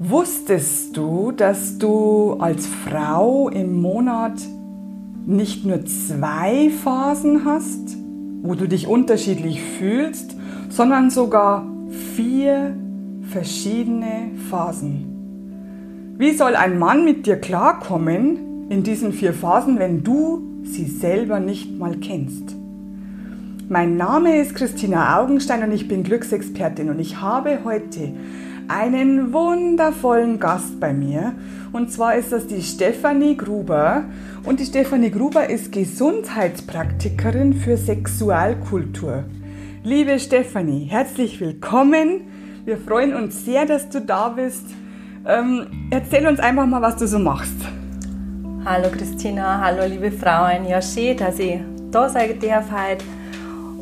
Wusstest du, dass du als Frau im Monat nicht nur zwei Phasen hast, wo du dich unterschiedlich fühlst, sondern sogar vier verschiedene Phasen? Wie soll ein Mann mit dir klarkommen in diesen vier Phasen, wenn du sie selber nicht mal kennst? Mein Name ist Christina Augenstein und ich bin Glücksexpertin und ich habe heute einen wundervollen Gast bei mir. Und zwar ist das die Stefanie Gruber. Und die Stefanie Gruber ist Gesundheitspraktikerin für Sexualkultur. Liebe Stefanie, herzlich willkommen. Wir freuen uns sehr, dass du da bist. Ähm, erzähl uns einfach mal, was du so machst. Hallo Christina, hallo liebe Frauen. Ja, schön, dass ich da sein darf heute.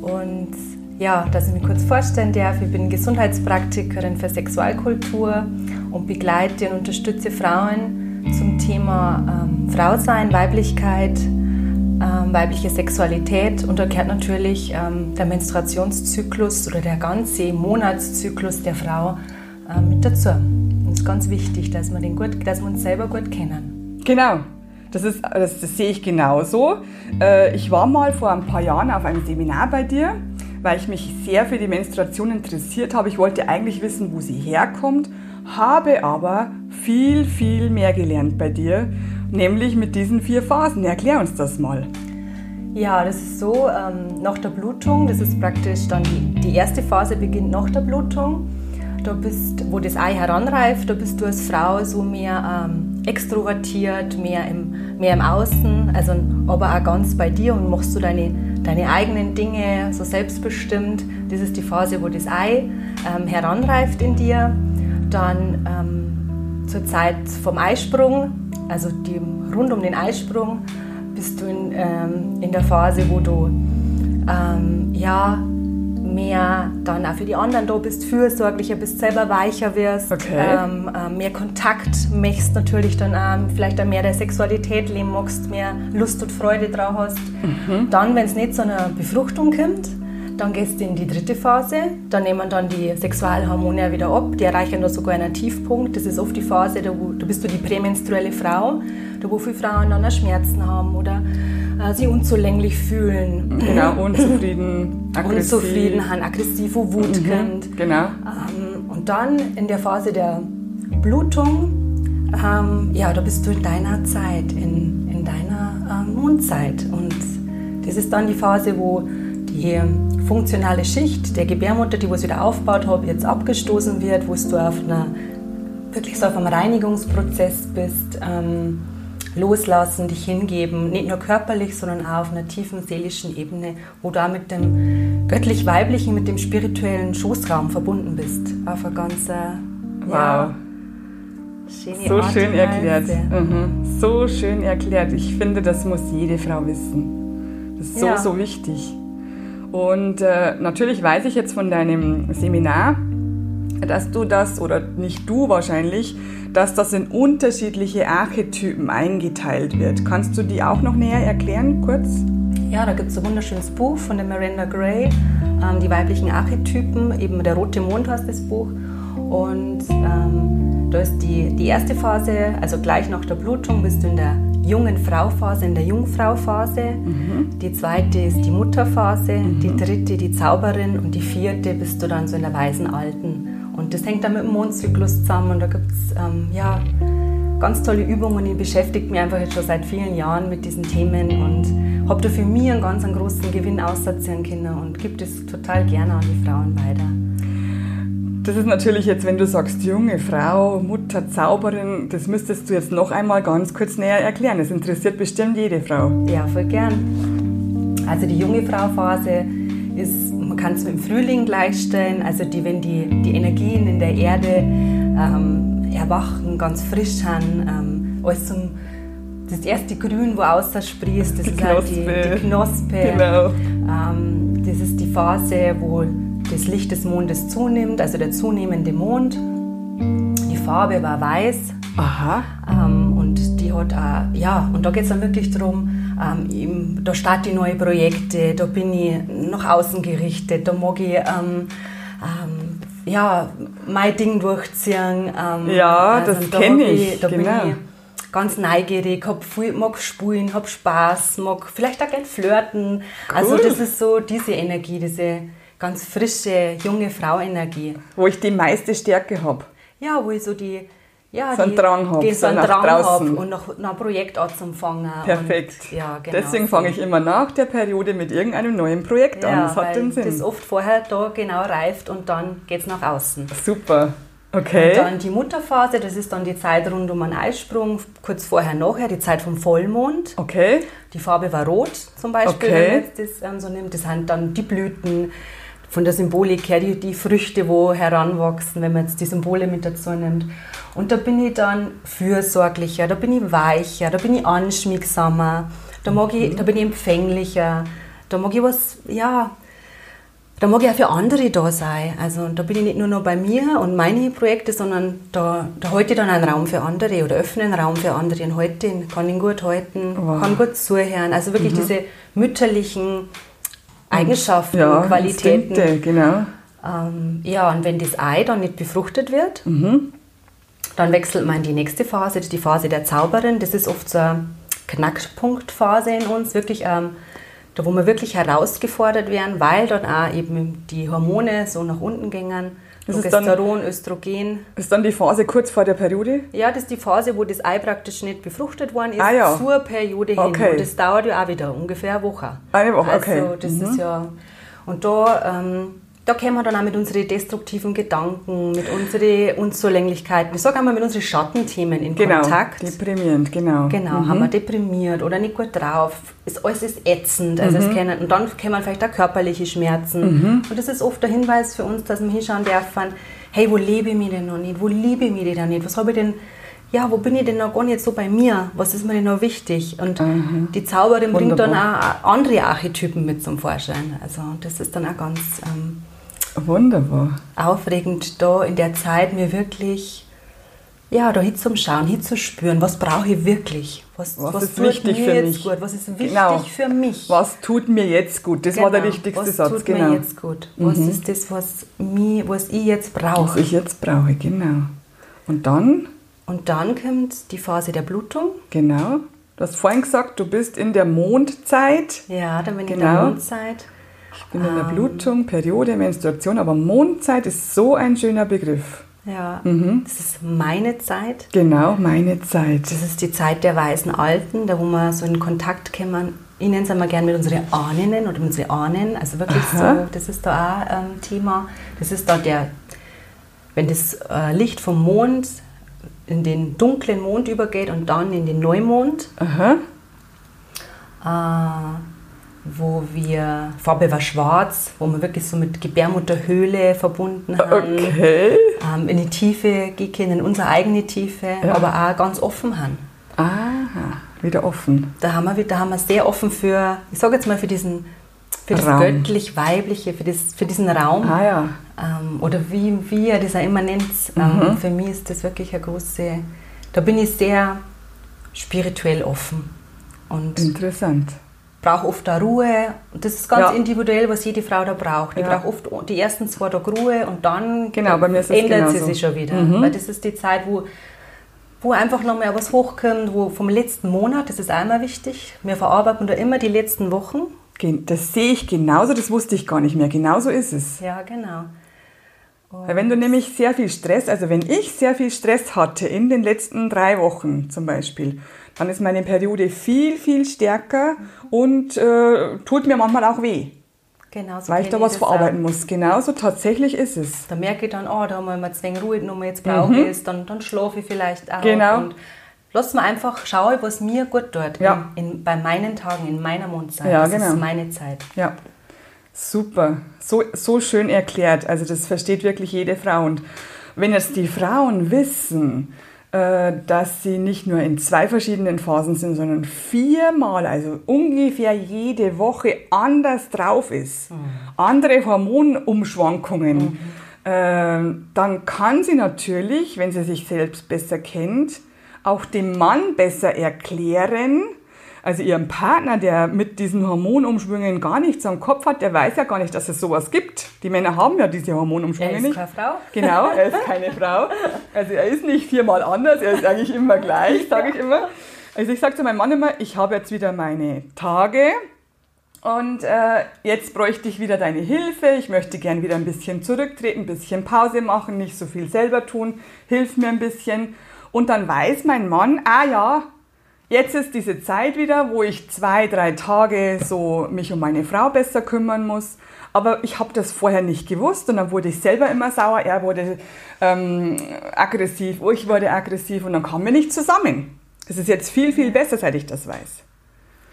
Und ja, dass ich mich kurz vorstellen darf, ich bin Gesundheitspraktikerin für Sexualkultur und begleite und unterstütze Frauen zum Thema ähm, Frausein, Weiblichkeit, ähm, weibliche Sexualität und da gehört natürlich ähm, der Menstruationszyklus oder der ganze Monatszyklus der Frau ähm, mit dazu. Und es ist ganz wichtig, dass wir, den gut, dass wir uns selber gut kennen. Genau. Das, ist, das, das sehe ich genauso. Äh, ich war mal vor ein paar Jahren auf einem Seminar bei dir weil ich mich sehr für die Menstruation interessiert habe. Ich wollte eigentlich wissen, wo sie herkommt, habe aber viel, viel mehr gelernt bei dir, nämlich mit diesen vier Phasen. Erklär uns das mal. Ja, das ist so, ähm, nach der Blutung, das ist praktisch dann die, die erste Phase beginnt nach der Blutung. Da bist, wo das Ei heranreift, da bist du als Frau so mehr ähm, extrovertiert, mehr im, mehr im Außen, also aber auch ganz bei dir und machst du deine deine eigenen Dinge so selbstbestimmt. Das ist die Phase, wo das Ei ähm, heranreift in dir. Dann ähm, zur Zeit vom Eisprung, also die, rund um den Eisprung, bist du in, ähm, in der Phase, wo du ähm, ja, mehr dann auch für die anderen da bist, fürsorglicher bist, selber weicher wirst, okay. ähm, äh, mehr Kontakt möchtest natürlich dann auch, vielleicht auch mehr der Sexualität leben magst, mehr Lust und Freude drauf hast. Mhm. Dann, wenn es nicht zu einer Befruchtung kommt, dann gehst du in die dritte Phase. Dann nehmen dann die Sexualhormone wieder ab. Die erreichen da sogar einen Tiefpunkt. Das ist oft die Phase, da, wo, da bist du die prämenstruelle Frau, da wo viele Frauen dann auch Schmerzen haben oder äh, sich unzulänglich fühlen. Genau, unzufrieden, aggressiv. Unzufrieden, haben aggressive Wut mhm, kennt. Genau. Ähm, und dann in der Phase der Blutung, ähm, ja, da bist du in deiner Zeit, in, in deiner äh, Mondzeit. Und das ist dann die Phase, wo die funktionale Schicht der Gebärmutter, die was wieder aufgebaut habe, jetzt abgestoßen wird, wo du auf einer, wirklich so auf einem Reinigungsprozess bist. Ähm, loslassen, dich hingeben, nicht nur körperlich, sondern auch auf einer tiefen seelischen Ebene, wo du auch mit dem göttlich-weiblichen, mit dem spirituellen Schoßraum verbunden bist. Auf eine ganz äh, wow. Ja, so Art schön erklärt. Mhm. So schön erklärt. Ich finde, das muss jede Frau wissen. Das ist so, ja. so wichtig. Und äh, natürlich weiß ich jetzt von deinem Seminar, dass du das, oder nicht du wahrscheinlich, dass das in unterschiedliche Archetypen eingeteilt wird. Kannst du die auch noch näher erklären, kurz? Ja, da gibt es ein wunderschönes Buch von der Miranda Gray, ähm, die weiblichen Archetypen, eben der rote Mond heißt das Buch. Und ähm, da ist die, die erste Phase, also gleich nach der Blutung bist du in der jungen Frauphase, in der Jungfrauphase. Mhm. Die zweite ist die Mutterphase, mhm. die dritte die Zauberin und die vierte bist du dann so in der weisen Alten. Und das hängt dann mit dem Mondzyklus zusammen und da gibt es ähm, ja, ganz tolle Übungen. Ich beschäftige mich einfach jetzt schon seit vielen Jahren mit diesen Themen und habe da für mich einen ganz einen großen Gewinn ausziehen können und gebe das total gerne an die Frauen weiter. Das ist natürlich jetzt, wenn du sagst, junge Frau, Mutter, Zauberin, das müsstest du jetzt noch einmal ganz kurz näher erklären. Das interessiert bestimmt jede Frau. Ja, voll gern. Also die junge Frau-Phase ist, man kann es mit dem Frühling gleichstellen, also die, wenn die, die Energien in der Erde ähm, erwachen, ganz frisch sind, ähm, alles zum, das erste Grün, wo aussprießt, das die ist halt die, die Knospe. Genau. Ähm, das ist die Phase, wo das Licht des Mondes zunimmt, also der zunehmende Mond. Die Farbe war weiß. Aha. Ähm, und die hat auch, ja, und da geht es dann wirklich darum, ähm, da starte ich neue Projekte, da bin ich nach außen gerichtet, da mag ich ähm, ähm, ja, mein Ding durchziehen. Ähm, Ja, das da kenn hab ich, Da genau. bin ich ganz neugierig, hab viel, mag spielen, hab Spaß, mag vielleicht auch gern flirten. Also Cool. das ist so diese Energie, diese ganz frische, junge Frau-Energie. Wo ich die meiste Stärke habe. Ja, wo ich so die... Ja, So einen die, Drang hab, die so einen Drang draußen. und nach, nach einem Projekt anzufangen. Perfekt. Und, ja, genau. Deswegen fange ich immer nach der Periode mit irgendeinem neuen Projekt an. Ja, Das hat den Sinn. das oft vorher da genau reift und dann geht es nach außen. Super. Okay. Und dann die Mutterphase, das ist dann die Zeit rund um einen Eisprung, kurz vorher, nachher, die Zeit vom Vollmond. okay. Die Farbe war rot zum Beispiel, Okay. wenn man das ähm, so nimmt. Das sind dann die Blüten von der Symbolik her, die, die Früchte, wo heranwachsen, wenn man jetzt die Symbole mit dazu nimmt. Und da bin ich dann fürsorglicher, da bin ich weicher, da bin ich anschmiegsamer, da, mag ich, da bin ich empfänglicher, da mag ich was, ja, da mag ich auch für andere da sein. Also da bin ich nicht nur noch bei mir und meine Projekte, sondern da, da halte ich dann einen Raum für andere oder öffne einen Raum für andere und halte ihn, kann ihn gut halten, Wow. kann gut zuhören. Also wirklich diese mütterlichen Eigenschaften, Ja, Qualitäten. Instinkte, genau. Ähm, ja, und wenn das Ei dann nicht befruchtet wird, Mhm. dann wechselt man in die nächste Phase, die Phase der Zauberin. Das ist oft so eine Knackpunktphase in uns, wirklich, ähm, da wo wir wirklich herausgefordert werden, weil dann auch eben die Hormone so nach unten gingen. Das ist dann- Progesteron, Östrogen. Ist dann die Phase kurz vor der Periode? Ja, das ist die Phase, wo das Ei praktisch nicht befruchtet worden ist, Ah, ja. zur Periode hin. Okay. Und das dauert ja auch wieder ungefähr eine Woche. Eine Woche, okay. Also das Mhm. ist ja... Und da, ähm, da kommen wir dann auch mit unseren destruktiven Gedanken, mit unseren Unzulänglichkeiten, ich sage einmal mit unseren Schattenthemen in Genau. Kontakt. Deprimierend, genau. Genau, haben wir deprimiert oder nicht gut drauf, ist, alles ist ätzend. Also Mhm. es können, und dann kommen vielleicht auch körperliche Schmerzen. Und das ist oft der Hinweis für uns, dass wir hinschauen dürfen, hey, wo lebe ich mich denn noch nicht? Wo liebe ich mich denn nicht? Was habe ich denn, ja, wo bin ich denn noch gar nicht so bei mir? Was ist mir denn noch wichtig? Und die Zauberin bringt dann Wunderbar. auch andere Archetypen mit zum Vorschein. Also das ist dann auch ganz ähm, Wunderbar. aufregend, da in der Zeit mir wirklich ja, da hinzuschauen, hinzuspüren, was brauche ich wirklich? Was, Was ist tut wichtig mir für jetzt mich? gut? Was ist wichtig Genau. für mich? Was tut mir jetzt gut? Das war der Genau. wichtigste was Satz, tut genau. mir jetzt gut? Was ist das, was, mich, was ich jetzt Was brauche? ich jetzt brauche, genau. Und dann, Und dann kommt die Phase der Blutung. genau, du hast vorhin gesagt, du bist in der Mondzeit. Ja, dann bin ich in Genau. der Mondzeit. Ich bin in der Blutung, Periode, Menstruation, aber Mondzeit ist so ein schöner Begriff. Ja, Mhm. das ist meine Zeit. Genau, meine Zeit. Das ist die Zeit der weisen Alten, da wo wir so in Kontakt kommen. Ich nenne es einmal gerne mit unseren Ahnen oder mit unseren Ahnen. Also wirklich Aha. so, das ist da auch ähm, Thema. Das ist da der, wenn das äh, Licht vom Mond in den dunklen Mond übergeht und dann in den Neumond, Aha. äh, wo wir, Farbe war schwarz, wo wir wirklich so mit Gebärmutterhöhle verbunden haben, Okay. ähm, in die Tiefe gehen in unsere eigene Tiefe, Ja. aber auch ganz offen haben. Aha, wieder offen. Da haben wir, da haben wir sehr offen für, ich sage jetzt mal, für diesen für das göttlich-weibliche, für, das, für diesen Raum. Ah ja. Ähm, oder wie, wie er das auch immer nennt. Ähm, für mich ist das wirklich eine große, da bin ich sehr spirituell offen und Interessant. Brauche oft auch Ruhe. Und das ist ganz Ja. individuell, was jede Frau da braucht. Ich Ja. brauche oft die ersten zwei Tage Ruhe und dann Genau, ändert sie sich schon wieder. Mhm. Weil das ist die Zeit, wo, wo einfach nochmal was hochkommt, wo vom letzten Monat, das ist einmal wichtig. Wir verarbeiten da immer die letzten Wochen. Das sehe ich genauso, das wusste ich gar nicht mehr. Genauso ist es. Ja, genau. Weil wenn du nämlich sehr viel Stress, also wenn ich sehr viel Stress hatte in den letzten drei Wochen zum Beispiel, dann ist meine Periode viel, viel stärker und äh, tut mir manchmal auch weh, genau so weil ich da was das auch. verarbeiten muss. Genauso tatsächlich ist es. Da merke ich dann, oh, da haben wir mal zwei Ruhe genommen, jetzt brauche ich es, dann, dann schlafe ich vielleicht auch. Mhm. Genau. Und lass mir einfach schauen, was mir gut tut. Ja. In, in, bei meinen Tagen, in meiner Mondzeit. Ja, das genau. ist meine Zeit. Ja, super. So, so schön erklärt. Also das versteht wirklich jede Frau. Und wenn jetzt die Frauen wissen, dass sie nicht nur in zwei verschiedenen Phasen sind, sondern viermal, also ungefähr jede Woche anders drauf ist, andere Hormonumschwankungen, ähm, dann kann sie natürlich, wenn sie sich selbst besser kennt, auch dem Mann besser erklären, Also ihren Partner, der mit diesen Hormonumschwüngen gar nichts am Kopf hat, der weiß ja gar nicht, dass es sowas gibt. Die Männer haben ja diese Hormonumschwünge Er ist nicht. keine Frau. Genau, er ist keine Frau. Also er ist nicht viermal anders, er ist eigentlich immer gleich, sage ich immer. Also ich sage zu meinem Mann immer, ich habe jetzt wieder meine Tage und äh, jetzt bräuchte ich wieder deine Hilfe. Ich möchte gern wieder ein bisschen zurücktreten, ein bisschen Pause machen, nicht so viel selber tun. Hilf mir ein bisschen. Und dann weiß mein Mann, ah ja, jetzt ist diese Zeit wieder, wo ich zwei, drei Tage so mich um meine Frau besser kümmern muss. Aber ich habe das vorher nicht gewusst und dann wurde ich selber immer sauer. Er wurde ähm, aggressiv, ich wurde aggressiv und dann kamen wir nicht zusammen. Es ist jetzt viel, viel besser, seit ich das weiß.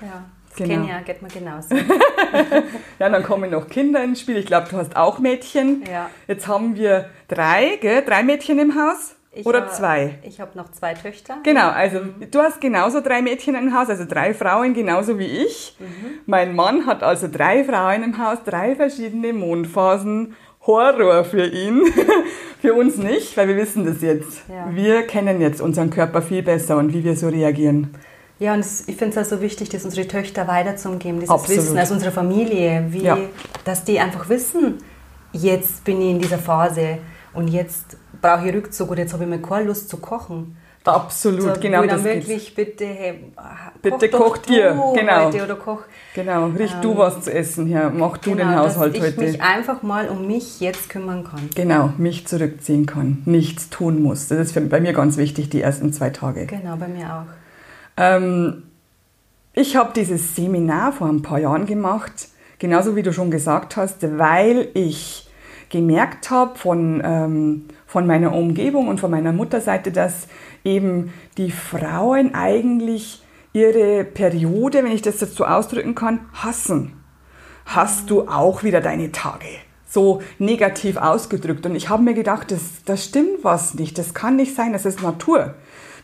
Ja, das Genau. kenne ja, geht mir genauso. Ja, dann kommen noch Kinder ins Spiel. Ich glaube, du hast auch Mädchen. Ja. Jetzt haben wir drei, gell? Drei Mädchen im Haus? Ich Oder hab- zwei? Ich habe noch zwei Töchter. Genau, also du hast genauso drei Mädchen im Haus, also drei Frauen genauso wie ich. Mein Mann hat also drei Frauen im Haus, drei verschiedene Mondphasen. Horror für ihn. für uns nicht, weil wir wissen das jetzt. Ja. Wir kennen jetzt unseren Körper viel besser und wie wir so reagieren. Ja, und ich finde es auch so wichtig, das unsere Töchter weiterzugeben, dieses Absolut. Wissen aus unserer Familie, wie, Ja. dass die einfach wissen, jetzt bin ich in dieser Phase und jetzt brauche ich Rückzug oder jetzt habe ich mal keine Lust zu kochen. Absolut, so, genau das dann geht's. wirklich bitte, hey, Bitte koch du dir, genau. heute oder koch. Genau, riech du was zu essen her, mach du den Genau, Haushalt dass ich heute. mich einfach mal um mich jetzt kümmern kann. Genau, mich zurückziehen kann, nichts tun muss. Das ist für, bei mir ganz wichtig, die ersten zwei Tage. Genau, bei mir auch. Ähm, ich habe dieses Seminar vor ein paar Jahren gemacht, genauso wie du schon gesagt hast, weil ich gemerkt habe von, ähm, von meiner Umgebung und von meiner Mutterseite, dass eben die Frauen eigentlich ihre Periode, wenn ich das jetzt so ausdrücken kann, hassen. Hast du auch wieder deine Tage? So negativ ausgedrückt. Und ich habe mir gedacht, das, das stimmt was nicht. Das kann nicht sein. Das ist Natur.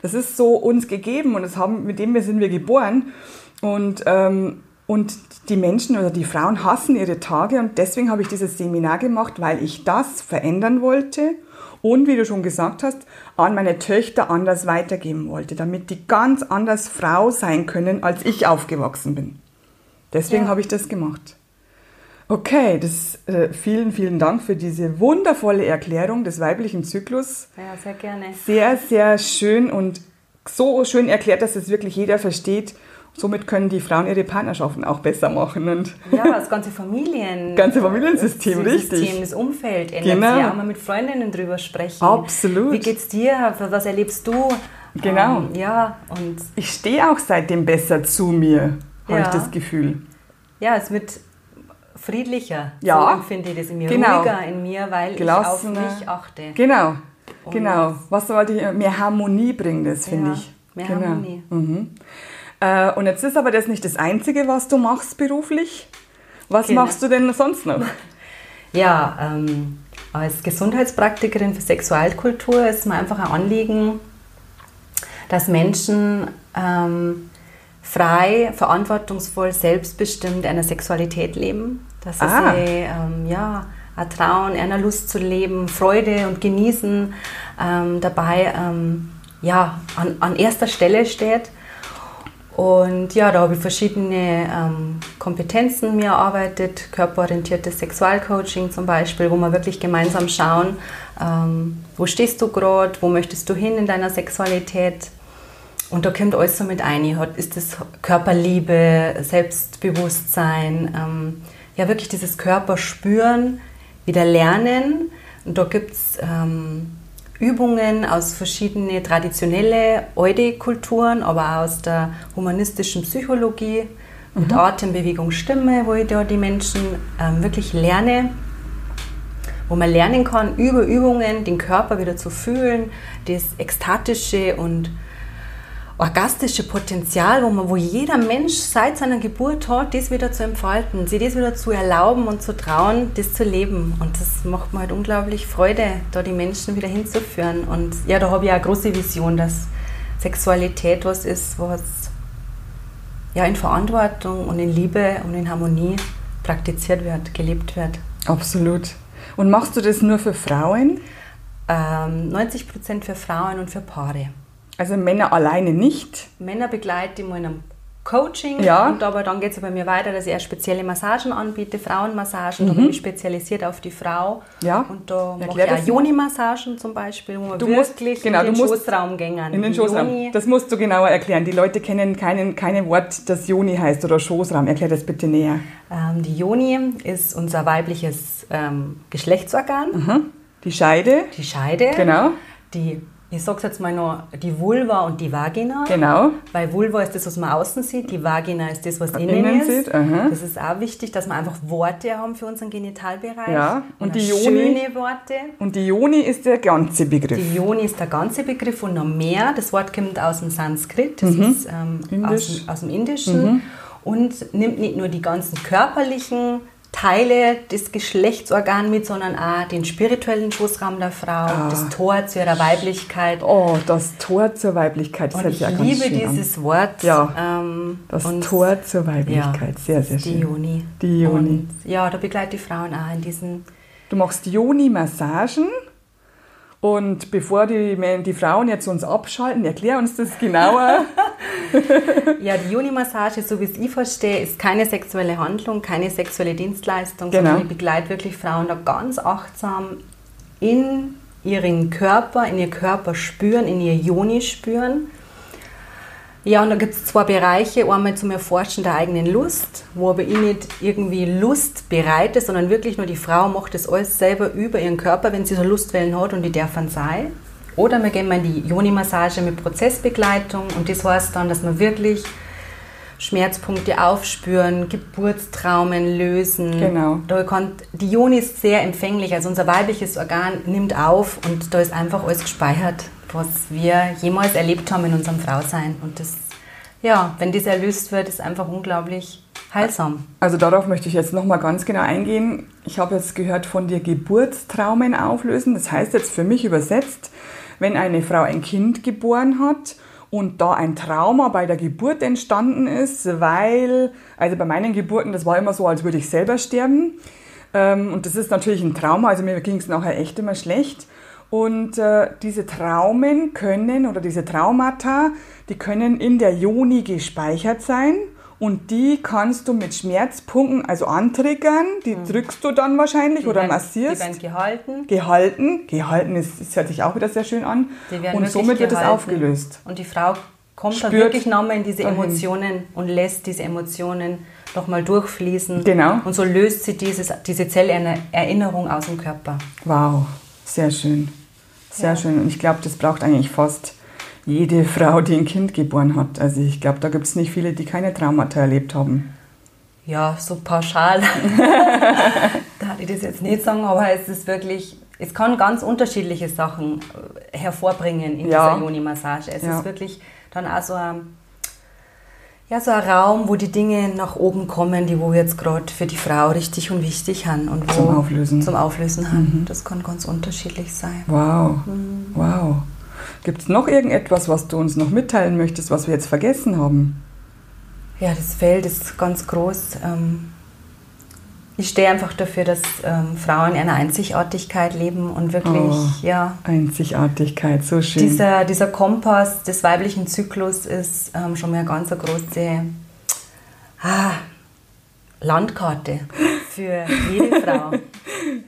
Das ist so uns gegeben und das haben, mit dem wir sind wir geboren. Und, ähm, und die Menschen oder die Frauen hassen ihre Tage und deswegen habe ich dieses Seminar gemacht, weil ich das verändern wollte und, wie du schon gesagt hast, an meine Töchter anders weitergeben wollte, damit die ganz anders Frau sein können, als ich aufgewachsen bin. Deswegen Ja. habe ich das gemacht. Okay, das, äh, vielen, vielen Dank für diese wundervolle Erklärung des weiblichen Zyklus Ja, sehr gerne. sehr, sehr schön und so schön erklärt, dass es wirklich jeder versteht. Somit können die Frauen ihre Partnerschaften auch besser machen. Und Ja, das ganze Familien. Ganze Familiensystem, das richtig. System, das Umfeld ändert Genau. sich. Auch mal mit Freundinnen drüber sprechen. Absolut. Wie geht's dir? Was erlebst du? Genau. Ähm, ja, und ich stehe auch seitdem besser zu mir, habe Ja. ich das Gefühl. ja, es wird friedlicher. Ja. So empfinde ich das in mir. Genau. Ruhiger in mir, weil Gelassener. ich auf mich achte. Genau, Und- genau. Was sollte ich, mehr Harmonie bringen, das finde Ja, ich. mehr genau. Harmonie. Mhm. Äh, und jetzt ist aber das nicht das Einzige, was du machst beruflich. Was Genau. machst du denn sonst noch? Ja, ähm, als Gesundheitspraktikerin für Sexualkultur ist mir einfach ein Anliegen, dass Menschen ähm, frei, verantwortungsvoll, selbstbestimmt einer Sexualität leben. Dass sie Ah. sich, ähm, ja, auch trauen, einer Lust zu leben, Freude und Genießen ähm, dabei ähm, ja, an, an erster Stelle steht. Und ja, da habe ich verschiedene ähm, Kompetenzen mir erarbeitet, körperorientiertes Sexualcoaching zum Beispiel, wo wir wirklich gemeinsam schauen, ähm, wo stehst du gerade, wo möchtest du hin in deiner Sexualität. Und da kommt alles so mit ein. Ist das Körperliebe, Selbstbewusstsein, ähm, ja wirklich dieses Körperspüren, wieder lernen. Und da gibt es ähm, Übungen aus verschiedenen traditionellen alte Kulturen, aber auch aus der humanistischen Psychologie mit Atem, Bewegung, Stimme, wo ich da die Menschen ähm, wirklich lerne, wo man lernen kann, über Übungen den Körper wieder zu fühlen, das ekstatische und orgastische Potenzial, wo, man, wo jeder Mensch seit seiner Geburt hat, das wieder zu entfalten, sich das wieder zu erlauben und zu trauen, das zu leben. Und das macht mir halt unglaublich Freude, da die Menschen wieder hinzuführen. Und ja, da habe ich auch eine große Vision, dass Sexualität was ist, was ja in Verantwortung und in Liebe und in Harmonie praktiziert wird, gelebt wird. Absolut. Und machst du das nur für Frauen? Ähm, 90 Prozent für Frauen und für Paare. Also Männer alleine nicht? Männer begleite ich mal in einem Coaching. Ja. Und aber dann geht es bei mir weiter, dass ich erst spezielle Massagen anbiete, Frauenmassagen. Da bin ich spezialisiert auf die Frau. Mhm. Ja. Und da mache ich auch. Joni-Massagen zum Beispiel, wo man Du musst- wirklich genau, in den du musst Schoßraum gängen. In den Schoßraum. Joni- Das musst du genauer erklären. Die Leute kennen keinen, kein Wort, das Joni heißt oder Schoßraum. Erklär das bitte näher. Ähm, die Joni ist unser weibliches ähm, Geschlechtsorgan, Mhm. Die Scheide. die Scheide. Genau. Die, ich sag's jetzt mal noch, die Vulva und die Vagina. Genau. Weil Vulva ist das, was man außen sieht, die Vagina ist das, was innen, innen ist. sieht, aha. Das ist auch wichtig, dass wir einfach Worte haben für unseren Genitalbereich. Ja, und Und die Joni- Schöne Worte. Und die Joni ist der ganze Begriff. Die Joni ist der ganze Begriff und noch mehr. Das Wort kommt aus dem Sanskrit, das ist ähm, aus, Mhm. Mhm. aus dem Indischen und nimmt nicht nur die ganzen körperlichen Teile des Geschlechtsorgans mit, sondern auch den spirituellen Schoßraum der Frau, das Tor zu ihrer Weiblichkeit. Ah. Oh, das Tor zur Weiblichkeit. Das Und hört ich sich ja ganz liebe schön an. dieses Wort. Ja. Ähm, Das Tor zur Weiblichkeit. Ja, sehr, sehr die schön. Joni. Die Joni. Und ja, da begleite ich Frauen auch in diesen. Du machst Joni-Massagen. Und bevor die, die Frauen jetzt uns abschalten, erklär uns das genauer. Ja, die Joni-Massage, so wie es ich verstehe, ist keine sexuelle Handlung, keine sexuelle Dienstleistung, Genau. sondern ich begleite wirklich Frauen da ganz achtsam in ihren Körper, in ihr Körper spüren, in ihr Joni spüren. Ja, und da gibt es zwei Bereiche. Einmal zum Erforschen der eigenen Lust, wo aber ich nicht irgendwie Lust bereite, sondern wirklich nur die Frau macht das alles selber über ihren Körper, wenn sie so Lustwellen hat und die darf dann sein. Oder wir gehen mal in die Joni-Massage mit Prozessbegleitung und das heißt dann, dass wir wirklich Schmerzpunkte aufspüren, Geburtstraumen lösen. Genau. Da kann, die Joni ist sehr empfänglich, also unser weibliches Organ nimmt auf und da ist einfach alles gespeichert, was wir jemals erlebt haben in unserem Frausein. Und das, ja, wenn das erlöst wird, ist einfach unglaublich heilsam. Also darauf möchte ich jetzt nochmal ganz genau eingehen. Ich habe jetzt gehört von dir Geburtstraumen auflösen. Das heißt jetzt für mich übersetzt, wenn eine Frau ein Kind geboren hat und da ein Trauma bei der Geburt entstanden ist, weil, also bei meinen Geburten, das war immer so, als würde ich selber sterben. Ähm, und das ist natürlich ein Trauma, also mir ging es nachher echt immer schlecht. Und äh, diese Traumen können oder diese Traumata, die können in der Joni gespeichert sein und die kannst du mit Schmerzpunkten, also antriggern, die drückst du dann wahrscheinlich Die oder werden- massierst. Die werden gehalten. gehalten, gehalten ist, das hört sich auch wieder sehr schön an Die werden und somit wird es aufgelöst. Und die Frau kommt dann Spürt wirklich nochmal in diese dahin. Emotionen und lässt diese Emotionen nochmal durchfließen. Genau. Und so löst sie dieses, diese Zellerinnerung aus dem Körper. Wow, sehr schön. Sehr Ja. schön. Und ich glaube, das braucht eigentlich fast jede Frau, die ein Kind geboren hat. Also ich glaube, da gibt es nicht viele, die keine Traumata erlebt haben. Ja, so pauschal. da hatte ich das jetzt nicht sagen, aber es ist wirklich, es kann ganz unterschiedliche Sachen äh, hervorbringen in Ja. dieser Joni-Massage. Es Ja. ist wirklich dann auch so ein, ja, so ein Raum, wo die Dinge nach oben kommen, die wo jetzt gerade für die Frau richtig und wichtig sind. Und wo Zum Auflösen. Mhm. Zum Auflösen haben. Das kann ganz unterschiedlich sein. Wow, Mhm. wow. Gibt es noch irgendetwas, was du uns noch mitteilen möchtest, was wir jetzt vergessen haben? Ja, das Feld ist ganz groß. Ähm, Ich stehe einfach dafür, dass ähm, Frauen in einer Einzigartigkeit leben und wirklich, Oh. ja, Einzigartigkeit, so schön. dieser, dieser Kompass des weiblichen Zyklus ist ähm, schon mal eine ganz große ah, Landkarte für jede Frau.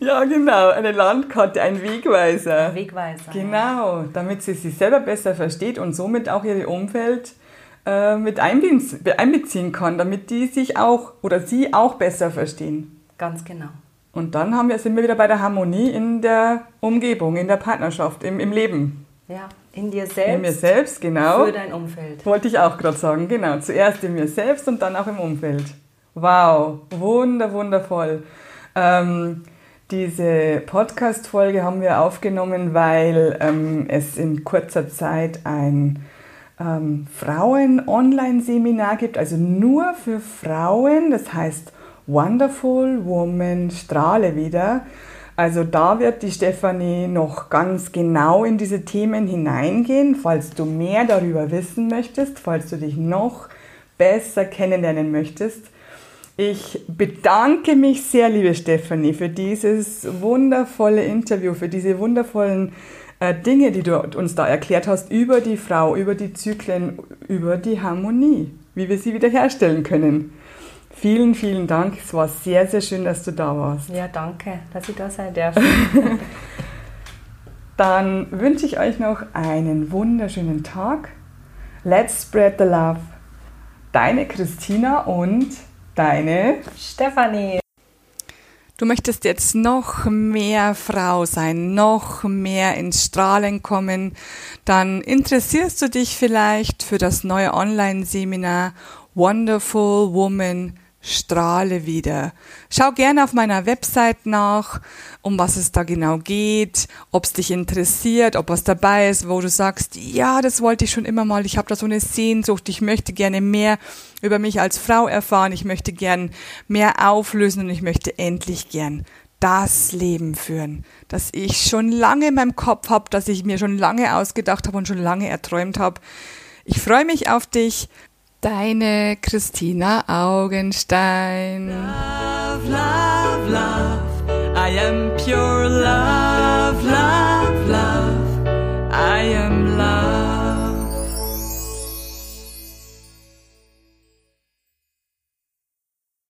ja, genau, eine Landkarte, ein Wegweiser. Wegweiser. Genau, damit sie sich selber besser versteht und somit auch ihr Umfeld äh, mit einbeziehen kann, damit die sich auch oder sie auch besser verstehen. Ganz genau. Und dann haben wir, sind wir wieder bei der Harmonie in der Umgebung, in der Partnerschaft, im, im Leben. Ja, in dir selbst, In mir selbst, genau. für dein Umfeld. Wollte ich auch gerade sagen, genau. Zuerst in mir selbst und dann auch im Umfeld. Wow, wunder, wundervoll. Ähm, diese Podcast-Folge haben wir aufgenommen, weil ähm, es in kurzer Zeit ein ähm, Frauen-Online-Seminar gibt, also nur für Frauen. Das heißt Wonderful Woman Strahle wieder. Also da wird die Stefanie noch ganz genau in diese Themen hineingehen, falls du mehr darüber wissen möchtest, falls du dich noch besser kennenlernen möchtest. Ich bedanke mich sehr, liebe Stefanie, für dieses wundervolle Interview, für diese wundervollen äh, Dinge, die du uns da erklärt hast über die Frau, über die Zyklen, über die Harmonie, wie wir sie wiederherstellen können. Vielen, vielen Dank. Es war sehr, sehr schön, dass du da warst. Ja, danke, dass ich da sein darf. Dann wünsche ich euch noch einen wunderschönen Tag. Let's spread the love. Deine Christina und deine Stefanie. Du möchtest jetzt noch mehr Frau sein, noch mehr ins Strahlen kommen, dann interessierst du dich vielleicht für das neue Online-Seminar Wonderful Woman strahle wieder. Schau gerne auf meiner Website nach, um was es da genau geht, ob es dich interessiert, ob was dabei ist, wo du sagst, ja, das wollte ich schon immer mal, ich habe da so eine Sehnsucht, ich möchte gerne mehr über mich als Frau erfahren, ich möchte gern mehr auflösen und ich möchte endlich gern das Leben führen, das ich schon lange in meinem Kopf habe, das ich mir schon lange ausgedacht habe und schon lange erträumt habe. Ich freue mich auf dich. Deine Christina Augenstein. Love, love, love. I am pure love.